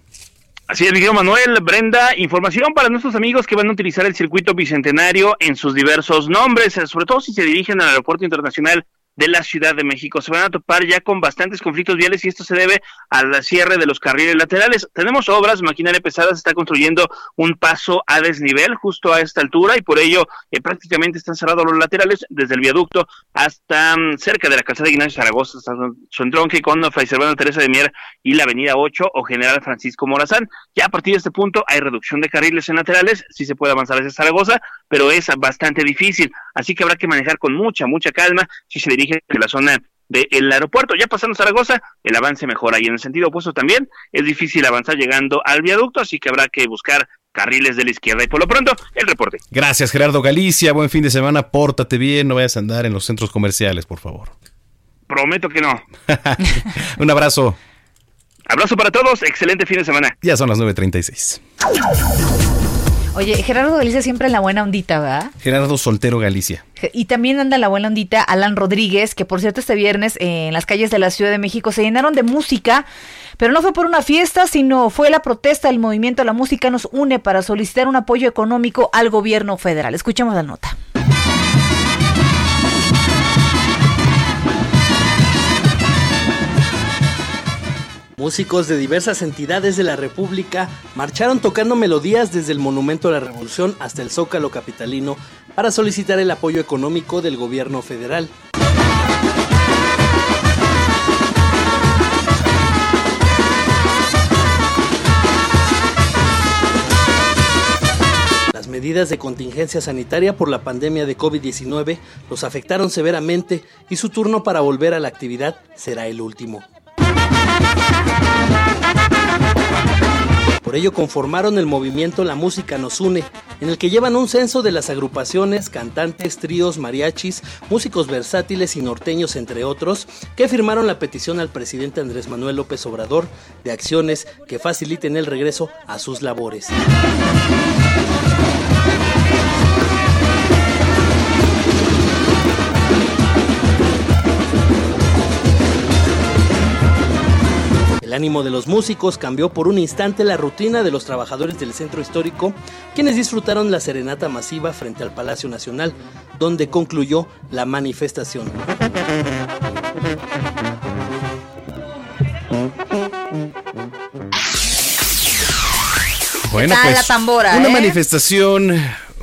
Así es, Miguel Manuel, Brenda, información para nuestros amigos que van a utilizar el circuito bicentenario en sus diversos nombres, sobre todo si se dirigen al aeropuerto internacional de la Ciudad de México. Se van a topar ya con bastantes conflictos viales y esto se debe al cierre de los carriles laterales. Tenemos obras, maquinaria pesada se está construyendo un paso a desnivel justo a esta altura y por ello eh, prácticamente están cerrados los laterales desde el viaducto hasta mm, cerca de la calzada de Ignacio Zaragoza, hasta su entronque con Fray Servando Teresa de Mier y la avenida 8 o General Francisco Morazán. Ya a partir de este punto hay reducción de carriles en laterales, sí se puede avanzar hacia Zaragoza, pero es bastante difícil, así que habrá que manejar con mucha, mucha calma si se dirige de la zona del aeropuerto. Ya pasando Zaragoza, el avance mejora y en el sentido opuesto también es difícil avanzar llegando al viaducto, así que habrá que buscar carriles de la izquierda. Y por lo pronto, el reporte. Gracias, Gerardo Galicia. Buen fin de semana. Pórtate bien. No vayas a andar en los centros comerciales, por favor. Prometo que no. Un abrazo. Abrazo para todos. Excelente fin de semana. Ya son las 9.36. Oye, Gerardo Galicia siempre en la buena ondita, ¿verdad? Gerardo Soltero Galicia. Y también anda la buena ondita Alan Rodríguez, que por cierto este viernes en las calles de la Ciudad de México se llenaron de música, pero no fue por una fiesta, sino fue la protesta del movimiento La Música nos une para solicitar un apoyo económico al gobierno federal. Escuchemos la nota. Músicos de diversas entidades de la República marcharon tocando melodías desde el Monumento a la Revolución hasta el Zócalo Capitalino para solicitar el apoyo económico del gobierno federal. Las medidas de contingencia sanitaria por la pandemia de COVID-19 los afectaron severamente y su turno para volver a la actividad será el último. Por ello conformaron el movimiento La Música Nos Une, en el que llevan un censo de las agrupaciones, cantantes, tríos, mariachis, músicos versátiles y norteños, entre otros, que firmaron la petición al presidente Andrés Manuel López Obrador de acciones que faciliten el regreso a sus labores. El ánimo de los músicos cambió por un instante la rutina de los trabajadores del centro histórico, quienes disfrutaron la serenata masiva frente al Palacio Nacional, donde concluyó la manifestación. Bueno, pues una ¿eh? manifestación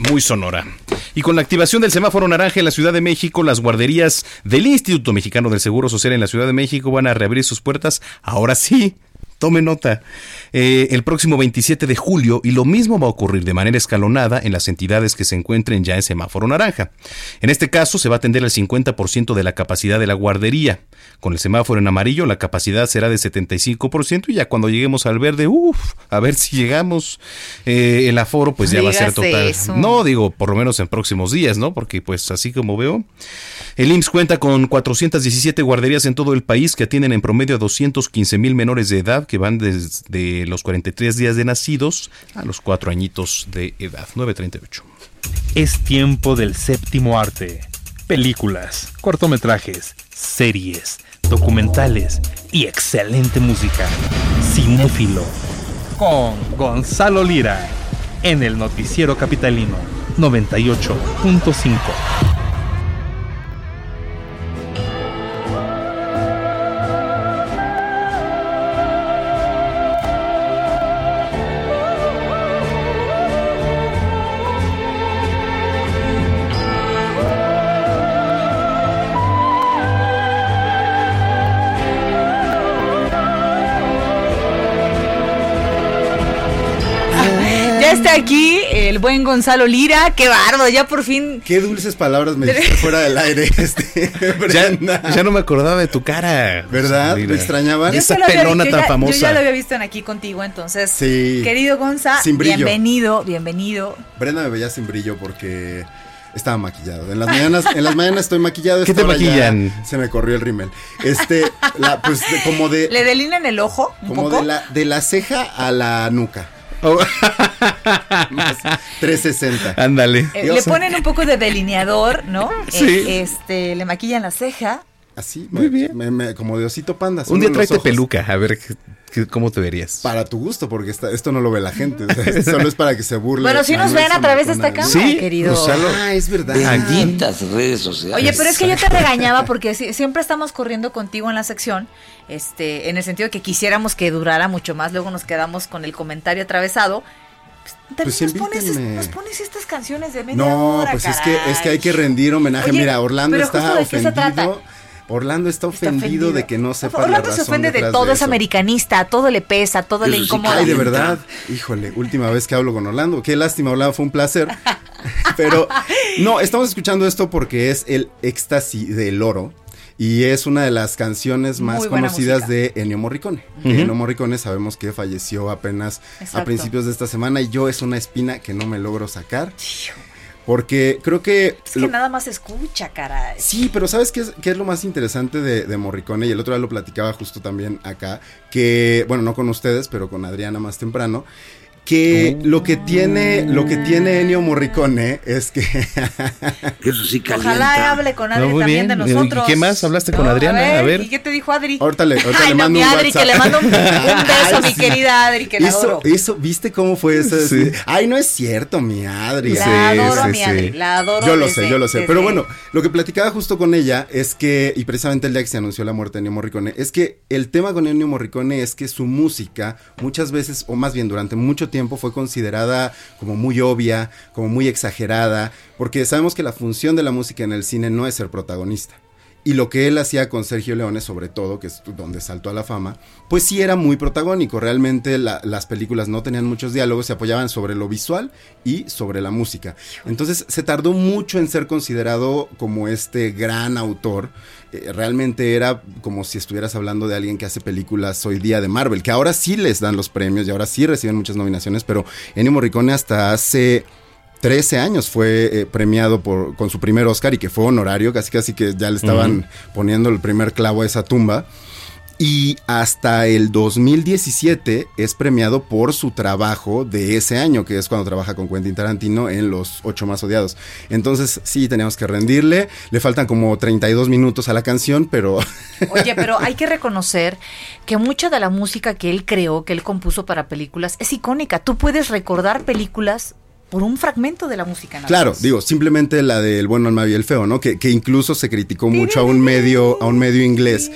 muy sonora. Y con la activación del semáforo naranja en la Ciudad de México, las guarderías del Instituto Mexicano del Seguro Social en la Ciudad de México van a reabrir sus puertas, ahora sí, Tome nota. Eh, el próximo 27 de julio y lo mismo va a ocurrir de manera escalonada en las entidades que se encuentren ya en semáforo naranja. En este caso se va a atender el 50% de la capacidad de la guardería. Con el semáforo en amarillo la capacidad será de 75% y ya cuando lleguemos al verde, uff, a ver si llegamos, eh, el aforo pues ya va a ser total. No, digo, por lo menos en próximos días, ¿no? Porque pues así como veo, el IMSS cuenta con 417 guarderías en todo el país que atienden en promedio a 215 mil menores de edad que van desde los 43 días de nacidos a los 4 añitos de edad, 938. Es tiempo del séptimo arte. Películas, cortometrajes, series, documentales y excelente música. Cinéfilo. Con Gonzalo Lira. En el Noticiero Capitalino 98.5. aquí el buen Gonzalo Lira. Qué bárbaro, ya por fin. Qué dulces palabras me dijiste fuera del aire, este. Ya no me acordaba de tu cara. ¿Verdad? ¿Me extrañaban? Esa Yo pelona tan ya- famosa. Yo ya lo había visto en aquí contigo, entonces. Sí. Querido Gonza, Sin brillo. bienvenido, bienvenido. Brenda me veía sin brillo porque estaba maquillado. En las mañanas, en las mañanas estoy maquillado. ¿Qué te maquillan? Se me corrió el rímel. Este, la, pues de- como de, Le delinean el ojo un como poco. de la, de la ceja a la nuca. Más 360. Ándale. Eh, le ponen un poco de delineador, ¿no? Sí. Eh, este, le maquillan la ceja. Así, muy bien. como de osito panda. Un día tráete peluca, a ver cómo te verías. Para tu gusto, porque esta- esto no lo ve la gente. o sea, solo es para que se burle. Bueno, sí nos ven a través de esta cámara, querido. Ah, es verdad. Benditas redes sociales. Oye, pero es que yo te regañaba porque si- siempre estamos corriendo contigo en la sección, este, en el sentido de que quisiéramos que durara mucho más, luego nos quedamos con el comentario atravesado. Pues, Pues nos, pones, nos pones estas canciones de media No, hora, pues es que, es que hay que rendir homenaje. Oye, Mira, Orlando pero está justo de qué se trata. ofendido. Orlando está ofendido, ofendido. de que no sepa la Orlando razón se ofende de todo, es eso. americanista, todo le pesa, todo le incomoda. Ay, de verdad. Híjole, última vez que hablo con Orlando. Qué lástima, Orlando, fue un placer. Pero no, estamos escuchando esto porque es el éxtasis del oro. Y es una de las canciones más conocidas música. de Ennio Morricone. Ujú. Ennio Morricone sabemos que falleció apenas a principios de esta semana y yo es una espina que no me logro sacar. Porque creo que... Es que lo- nada más escucha, caray. Sí, pero ¿sabes qué es, qué es lo más interesante de, de Morricone? Y el otro día lo platicaba justo también acá, que, bueno, no con ustedes, pero con Adriana más temprano, que lo que tiene, lo que tiene Ennio Morricone es que... Eso sí Ojalá hable con Adri No, también bien. de ¿Y nosotros. qué más? ¿Hablaste con No, Adriana? A ver. ¿Y qué te dijo Adri? Ahorita le, ahorita Ay, le no, mando mi un Adri, WhatsApp. que le mando un, un beso a mi sí. querida Adri, que la eso, adoro. eso, ¿viste cómo fue eso? Sí. Ay, no es cierto, mi Adri. La adoro a mi Adri, la adoro Yo lo desde- sé, yo lo sé. desde- Pero bueno, lo que platicaba justo con ella es que, y precisamente el día que se anunció la muerte de Ennio Morricone, es que el tema con Ennio Morricone es que su música muchas veces, o más bien durante mucho tiempo, fue considerada como muy obvia, como muy exagerada, porque sabemos que la función de la música en el cine no es ser protagonista. Y lo que él hacía con Sergio Leone, sobre todo, que es donde saltó a la fama, pues sí era muy protagónico. Realmente la- las películas no tenían muchos diálogos, se apoyaban sobre lo visual y sobre la música. Entonces se tardó mucho en ser considerado como este gran autor. Eh, realmente era como si estuvieras hablando de alguien que hace películas hoy día de Marvel, que ahora sí les dan los premios y ahora sí reciben muchas nominaciones, pero Ennio Morricone hasta hace 13 años fue eh, premiado por, con su primer Oscar y que fue honorario, casi casi que ya le estaban poniendo el primer clavo a esa tumba. Y hasta el 2017 es premiado por su trabajo de ese año, que es cuando trabaja con Quentin Tarantino en Los Ocho Más Odiados. Entonces, sí, teníamos que rendirle. Le faltan como 32 minutos a la canción, pero Oye, pero hay que reconocer que mucha de la música que él creó, que él compuso para películas, es icónica. Tú puedes recordar películas por un fragmento de la música. nada Claro, digo, simplemente la del bueno, el malo y el feo, ¿no? Que, que incluso se criticó mucho a un medio, a un medio inglés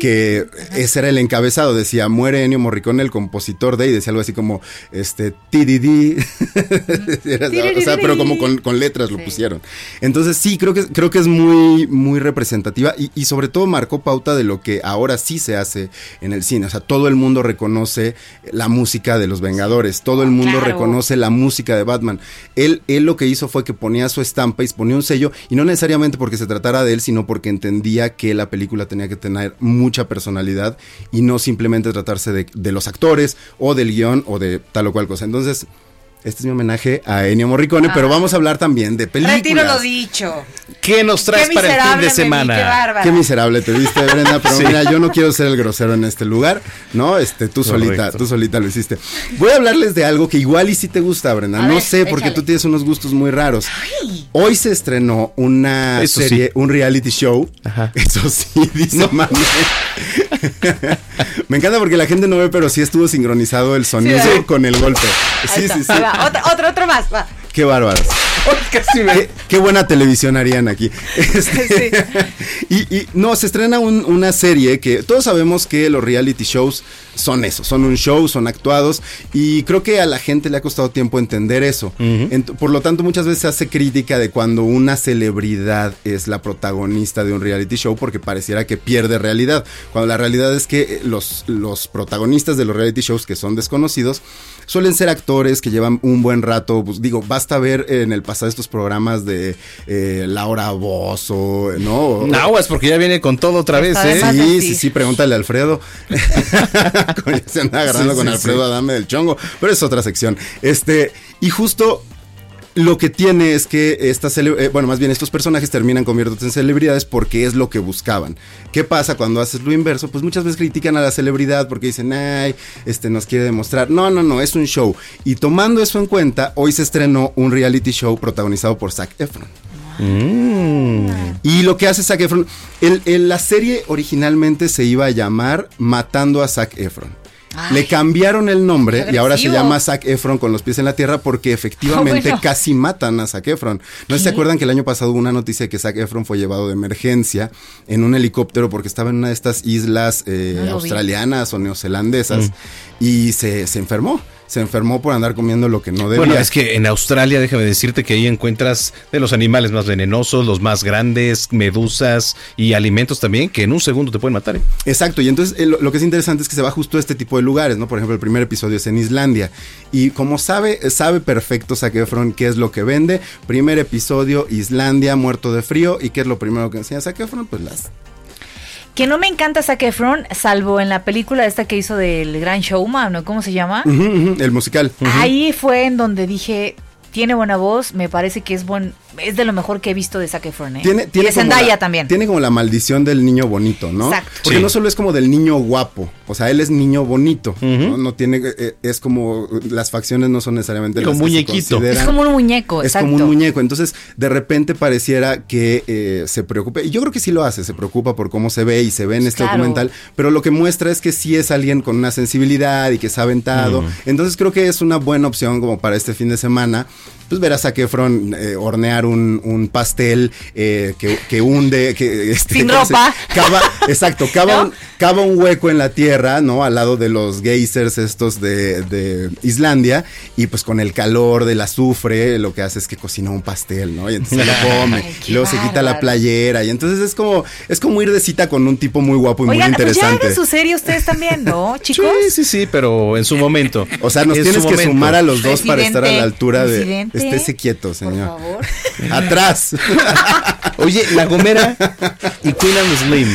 que ese era el encabezado, decía, muere Ennio Morricone, el compositor de, y decía algo así como, este, TDD, Era- o sea, pero como con, con letras lo pusieron. Entonces sí, creo que, creo que es muy, muy representativa y, y sobre todo marcó pauta de lo que ahora sí se hace en el cine. O sea, todo el mundo reconoce la música de los Vengadores, todo el mundo Claro. reconoce la música de Batman. Él, él lo que hizo fue que ponía su estampa y ponía un sello, y no necesariamente porque se tratara de él, sino porque entendía que la película tenía que tener mucha personalidad y no simplemente tratarse de, de los actores o del guion o de tal o cual cosa. Entonces, este es mi homenaje a Ennio Morricone, pero vamos a hablar también de películas. Retiro lo dicho. ¿Qué nos traes Qué para el fin de vi, semana? qué bárbara. Qué miserable te viste, Brenda, pero Sí. mira, yo no quiero ser el grosero en este lugar, ¿no? Este, tú solita, tú solita lo hiciste. Voy a hablarles de algo que igual y sí te gusta, Brenda. A no ver, sé, porque échale. tú tienes unos gustos muy raros. Hoy se estrenó una Eso serie, sí. un reality show. Eso sí, dice Manuel. Me encanta porque la gente no ve, pero sí estuvo sincronizado el sonido con el golpe. Sí, sí, sí. va. Otro, otro, otro más. Va. Qué bárbaros. Qué, qué buena televisión harían aquí. Este, y, y, no, se estrena un- una serie que todos sabemos que los reality shows son eso, son un show, son actuados y creo que a la gente le ha costado tiempo entender eso. Por lo tanto, muchas veces se hace crítica de cuando una celebridad es la protagonista de un reality show porque pareciera que pierde realidad. Cuando la realidad es que los, los protagonistas de los reality shows que son desconocidos suelen ser actores que llevan un buen rato. Pues, digo, basta ver en el pasado estos programas de eh, Laura Bozo, ¿no? Aguas, porque ya viene con todo otra vez, ¿eh? Sí, sí, sí, pregúntale a Alfredo. Se anda agarrando Sí, con sí, Alfredo sí. Adame del Chongo, pero es otra sección. Este, y justo lo que tiene es que estas, eh, bueno, más bien estos personajes terminan convirtiéndose en celebridades porque es lo que buscaban. ¿Qué pasa cuando haces lo inverso? Pues muchas veces critican a la celebridad porque dicen, ay, este nos quiere demostrar. No, no, no, es un show. Y tomando eso en cuenta, hoy se estrenó un reality show protagonizado por Zac Efron. Y lo que hace Zac Efron, el- el- la serie originalmente se iba a llamar Matando a Zac Efron. Le cambiaron el nombre y ahora se llama Zac Efron con los pies en la tierra porque efectivamente bueno. casi matan a Zac Efron. ¿No se acuerdan que el año pasado hubo una noticia de que Zac Efron fue llevado de emergencia en un helicóptero porque estaba en una de estas islas eh, No lo vi. australianas o neozelandesas y se, se enfermó? Se enfermó por andar comiendo lo que no debía. Bueno, es que en Australia, déjame decirte que ahí encuentras de los animales más venenosos, los más grandes, medusas y alimentos también que en un segundo te pueden matar. ¿eh? Exacto, y entonces eh, lo, lo que es interesante es que se va justo a este tipo de lugares, ¿no? Por ejemplo, el primer episodio es en Islandia. Y como sabe, sabe perfecto Zac Efron qué es lo que vende. Primer episodio, Islandia, muerto de frío. ¿Y qué es lo primero que enseña Zac Efron? Pues las... Que no me encanta Zac Efron, salvo en la película esta que hizo del Gran Showman, ¿no? ¿Cómo se llama? El musical. Ahí fue en donde dije, tiene buena voz, me parece que es buen, es de lo mejor que he visto de Zac Efron, ¿eh? Tiene, y de Zendaya la- también. Tiene como la maldición del niño bonito, ¿no? Exacto. Porque Sí. no solo es como del niño guapo, o sea, él es niño bonito, ¿no? No tiene, eh, es como, las facciones no son necesariamente Como las que se Es muñequito. consideran- como un muñeco, Es exacto. como un muñeco. Entonces, de repente pareciera que eh, se preocupe. Y yo creo que sí lo hace, se preocupa por cómo se ve y se ve en este Claro. documental. Pero lo que muestra es que sí es alguien con una sensibilidad y que es aventado. Entonces, creo que es una buena opción como para este fin de semana. Pues ver a Zac Efron eh, hornear un, un pastel eh, que, que hunde. Que, este, Sin ¿cómo se- ropa. Cava, exacto, cava, un, cava un hueco en la tierra, ¿no? Al lado de los geysers estos de, de Islandia. Y pues con el calor del azufre, lo que hace es que cocina un pastel, ¿no? Y entonces se lo come. Ay, qué y luego se quita la playera. Y entonces es como, es como ir de cita con un tipo muy guapo y Oigan, muy pues ya interesante. hagan su serie ustedes también, ¿no, chicos? Sí, sí, sí, pero en su momento. O sea, nos En tienes que momento. sumar a los dos para estar a la altura de. Presidente, Estése quieto, señor. favor. Atrás. Oye, La Gomera y Queen and Slim.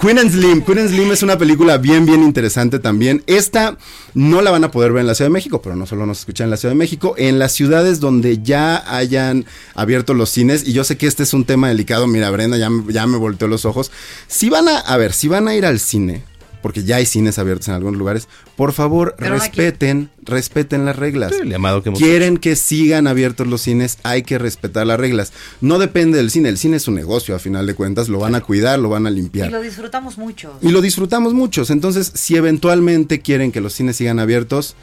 Queen and Slim. Queen and Slim es una película bien, bien interesante también. Esta no la van a poder ver en la Ciudad de México, pero no solo nos escuchan en la Ciudad de México, en las ciudades donde ya hayan abierto los cines. Y yo sé que este es un tema delicado. Mira, Brenda ya, me- ya me volteó los ojos. Si van a, a ver, si van a ir al cine, porque ya hay cines abiertos en algunos lugares, por favor, Pero no aquí. respeten, respeten las reglas. Sí, el llamado que hemos Quieren que sigan abiertos los cines, hay que respetar las reglas. No depende del cine, el cine es un negocio a final de cuentas, lo van a cuidar, lo van a limpiar. Y lo disfrutamos mucho. Y lo disfrutamos muchos. Entonces, si eventualmente quieren que los cines sigan abiertos,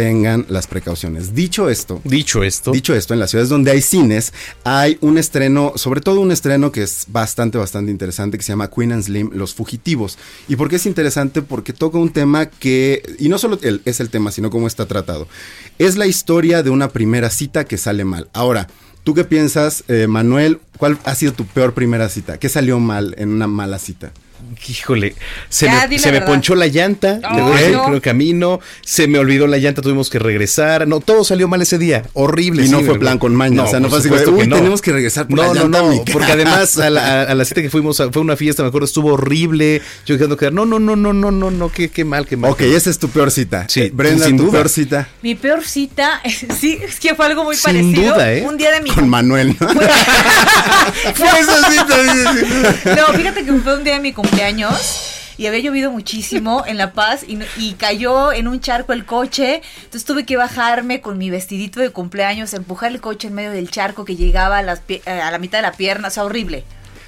tengan las precauciones. Dicho esto, dicho esto, dicho esto, en las ciudades donde hay cines hay un estreno, sobre todo un estreno que es bastante, bastante interesante que se llama Queen and Slim, Los Fugitivos. ¿Y por qué es interesante? Porque toca un tema que, y no solo el- es el tema, sino cómo está tratado. Es la historia de una primera cita que sale mal. Ahora, ¿tú qué piensas, eh, Manuel? ¿Cuál ha sido tu peor primera cita? ¿Qué salió mal en una mala cita? Híjole, se, Ya, me, la se ponchó la llanta, decir, no. creo camino, se me olvidó la llanta, tuvimos que regresar, no, todo salió mal ese día, horrible. Y no sí, fue plan con maña, o sea, no fue así que "Uy, tenemos que regresar por la no, no, llanta no, casa". porque además a la, a- la cita que fuimos, a- fue una fiesta, me acuerdo, estuvo horrible, yo quedando quedar, no, no, no, no, no, no, no, qué, qué mal, qué mal. Ok, qué mal. esa es tu peor cita. Sí, Eh, Brenda, sin tu duda. peor cita. Mi peor cita, sí, es que fue algo muy Sin parecido. duda, ¿eh? Un día de mi Con Manuel, ¿no? Fue esa cita. No, fíjate que fue un día de mi cumpleaños y había llovido muchísimo en La Paz y, cayó en un charco el coche. Entonces tuve que bajarme con mi vestidito de cumpleaños, empujar el coche en medio del charco que llegaba a, las pie- a la mitad de la pierna. O sea, horrible.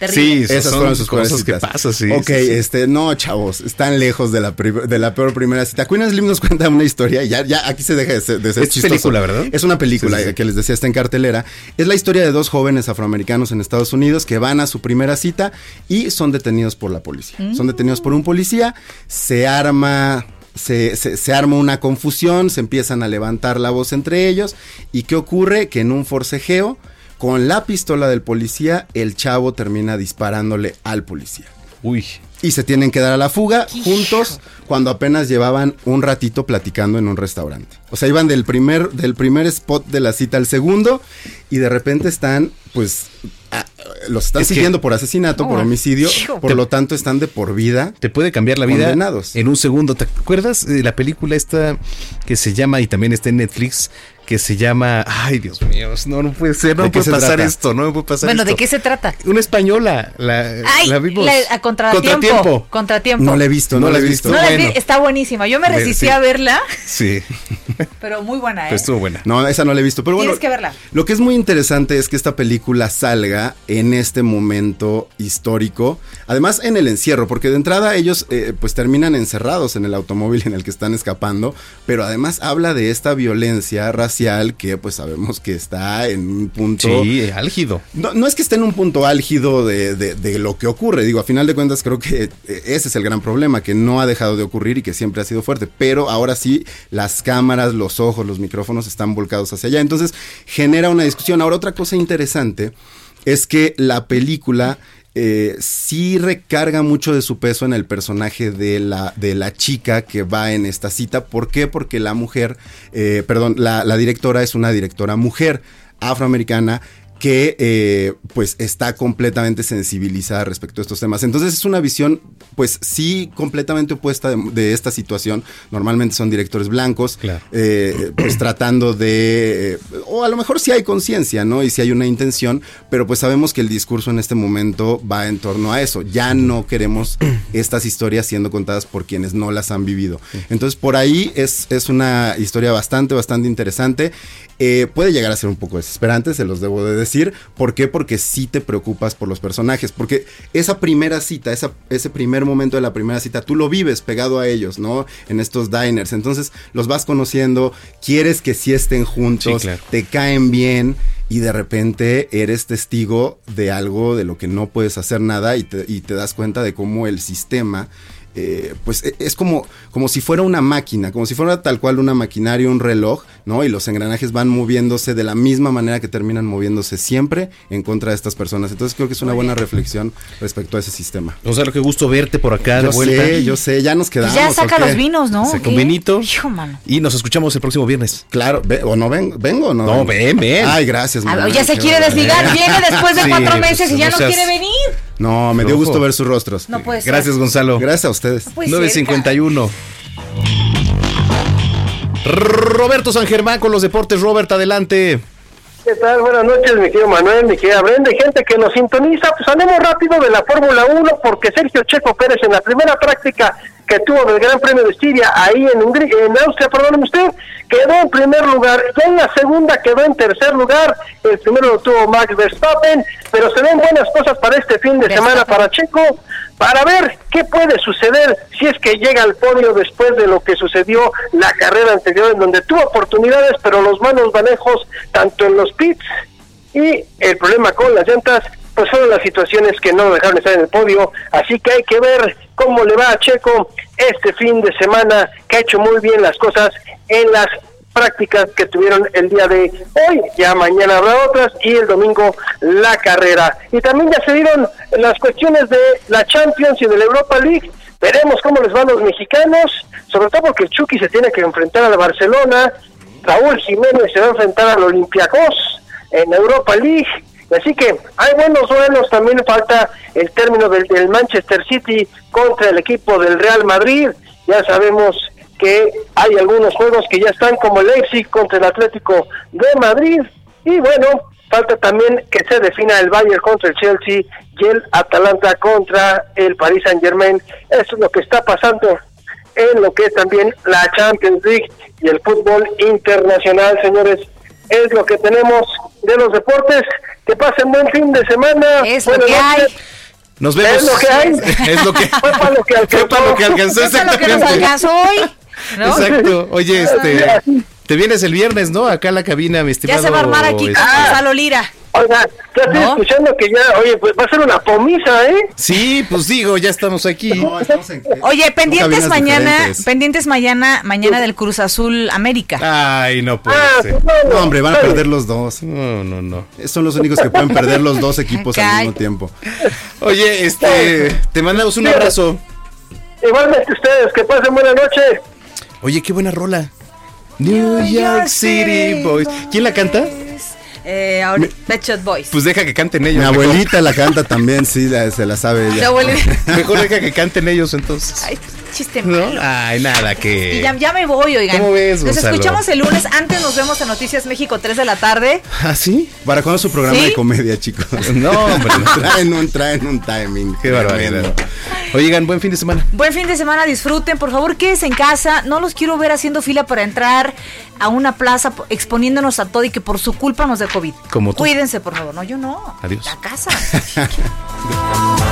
Terrible. esas son fueron sus cosas que pasan, sí, Ok, sí, sí. este, no, chavos, están lejos de la, de la peor primera cita. Queen Slim nos cuenta una historia y ya, ya aquí se deja de ser, de ser Es chistoso. película, ¿verdad? Es una película Sí, sí, sí. que les decía está en cartelera. Es la historia de dos jóvenes afroamericanos en Estados Unidos que van a su primera cita y son detenidos por la policía. Mm. Son detenidos por un policía, se arma se, se- se arma una confusión, se empiezan a levantar la voz entre ellos. ¿Y qué ocurre? Que en un forcejeo, con la pistola del policía, el chavo termina disparándole al policía. Uy. Y se tienen que dar a la fuga juntos cuando apenas llevaban un ratito platicando en un restaurante. O sea, iban del primer, del primer spot de la cita al segundo y de repente están, pues, a- los están Es que- siguiendo por asesinato, por Oh, homicidio, hijo. por lo tanto están de por vida. Te puede cambiar la vida Condenados. en un segundo. ¿Te acuerdas de la película esta que se llama, y también está en Netflix, que se llama, ay Dios mío, no, no puede ser, no ¿De qué puede se pasar trata? esto, no me puede pasar Bueno, esto. ¿de qué se trata? Una española, la, Ay, la vimos. la- a contratiempo. Contratiempo. Contratiempo. No la he visto, no, No la he visto. No la vi, bueno. está buenísima. Yo me Ver, resistí sí. a verla, Sí, pero muy buena, ¿eh? pero estuvo buena. No, esa no la he visto. Pero bueno, Tienes que verla. Lo que es muy interesante es que esta película salga en este momento histórico. Además, en el encierro, porque de entrada ellos eh, pues terminan encerrados en el automóvil en el que están escapando. Pero además habla de esta violencia racial que pues sabemos que está en un punto. Sí, álgido. No, no es que esté en un punto álgido de, de- de lo que ocurre. Digo, a final de cuentas creo que eh, ese es el gran problema, que no ha dejado de ocurrir y que siempre ha sido fuerte. Pero ahora sí, las cámaras, los ojos, los micrófonos están volcados hacia allá. Entonces genera una discusión. Ahora, otra cosa interesante es que la película... eh, sí recarga mucho de su peso en el personaje de la, de la chica que va en esta cita. ¿Por qué? Porque la mujer, eh, perdón, la, la directora es una directora mujer afroamericana que eh, pues está completamente sensibilizada respecto a estos temas. Entonces es una visión pues sí completamente opuesta de, de esta situación. Normalmente son directores blancos, eh, pues tratando de, eh, o a lo mejor sí hay conciencia, ¿no? Y sí hay una intención, pero pues sabemos que el discurso en este momento va en torno a eso. Ya no queremos estas historias siendo contadas por quienes no las han vivido. Entonces por ahí es, es una historia bastante, bastante interesante. Eh, puede llegar a ser un poco desesperante, se los debo de decir. ¿Por qué? Porque sí te preocupas por los personajes. Porque esa primera cita, esa, ese primer momento de la primera cita, tú lo vives pegado a ellos, ¿no? En estos diners. Entonces los vas conociendo, quieres que sí estén juntos, Sí, claro. te caen bien y de repente eres testigo de algo de lo que no puedes hacer nada y te, y te das cuenta de cómo el sistema eh, pues e- es como, como si fuera una máquina, como si fuera tal cual una maquinaria, un reloj, ¿no? Y los engranajes van moviéndose de la misma manera que terminan moviéndose siempre en contra de estas personas. Entonces creo que es una buena reflexión respecto a ese sistema. O sea, lo que gusto verte por acá de Yo vuelta. sé, yo sé, ya nos quedamos. Pues ya saca los vinos, ¿no? Se ¿O con qué? Benito. Hijo, mano. Y nos escuchamos el próximo viernes. Claro, ve- o no ven, vengo o no. No, ven, ven. Ay, gracias. A ver, Manuel, ya se quiere desligar, viene después de Sí, cuatro pues, meses y ya no no seas- quiere venir. No, me dio gusto ver sus rostros. No puede ser. Gracias, Gonzalo. Gracias a ustedes. puede ser, 951. Roberto San Germán con los deportes. Robert, adelante. ¿Qué tal? Buenas noches, mi querido Manuel, mi querida Brenda, y gente que nos sintoniza. Pues hablemos rápido de la Fórmula 1, porque Sergio Checo Pérez en la primera práctica que tuvo del Gran Premio de Estiria, ahí en Hungría, en Austria, perdóneme usted, quedó en primer lugar. Ya en la segunda quedó en tercer lugar. El primero lo tuvo Max Verstappen, pero se ven buenas cosas para este fin de semana para Checo. Para ver qué puede suceder si es que llega al podio después de lo que sucedió la carrera anterior en donde tuvo oportunidades pero los malos manejos tanto en los pits y el problema con las llantas pues fueron las situaciones que no dejaron estar en el podio, así que hay que ver cómo le va a Checo este fin de semana, que ha hecho muy bien las cosas en las prácticas que tuvieron el día de hoy, ya mañana habrá otras y el domingo la carrera. Y también ya se dieron las cuestiones de la Champions y de la Europa League, veremos cómo les van los mexicanos, sobre todo porque Chucky se tiene que enfrentar a la Barcelona, Raúl Jiménez se va a enfrentar al Olympiacos en Europa League, Así que hay buenos duelos, también falta el término del, del, Manchester City contra el equipo del Real Madrid. Ya sabemos que hay algunos juegos que ya están como el Leipzig contra el Atlético de Madrid. Y bueno, falta también que se defina el Bayern contra el Chelsea y el Atalanta contra el Paris Saint Germain. Eso es lo que está pasando en lo que es también la Champions League y el fútbol internacional, señores. Es lo que tenemos de los deportes. Que pasen buen fin de semana. Es lo que hay. Nos vemos. Es lo que hay. Es lo que, Fue para lo que fue alcanzó. para lo que alcanzó Eso es lo que nos alcanzó hoy. ¿No? Exacto. Oye, este, te vienes el viernes, ¿no? Acá a la cabina, mi Ya estimado. se va a armar aquí con este- Gonzalo Lira. Oiga, ya estoy ¿No? escuchando que ya, oye, pues va a ser una pomisa, ¿eh? Sí, pues digo, ya estamos aquí. Oye, pendientes mañana, diferentes. pendientes mañana, mañana del Cruz Azul América. Ay, no puede Ah, ser. No, hombre, van a perder los dos. No, no, no. Son los únicos que pueden perder los dos equipos al mismo tiempo. Oye, este, te mandamos un abrazo. Igualmente ustedes, que pasen buena noche. Oye, qué buena rola. New York City Boys. ¿Quién la canta? Eh, ahora, Pet Boys. Pues deja que canten ellos. Mi mejor. abuelita la canta también, sí, la- se la sabe ella. abuelita. Mejor deja que canten ellos entonces. Ay, chiste ¿No? malo. Ay, nada, que. Y ya, ya me voy, oigan. ¿Cómo ves, Nos Gonzalo? escuchamos el lunes. Antes nos vemos en Noticias México 3 de la tarde. ¿Ah, sí? ¿Para cuándo su programa ¿Sí? de comedia, chicos? No, hombre, no. traen un, traen un timing. Qué barbaridad. Oigan, buen fin de semana. Buen fin de semana, disfruten. Por favor, quédense en casa. No los quiero ver haciendo fila para entrar a una plaza po- exponiéndonos a todo y que por su culpa nos dé COVID. Como tú. Cuídense, por favor. No, yo no. Adiós. A casa.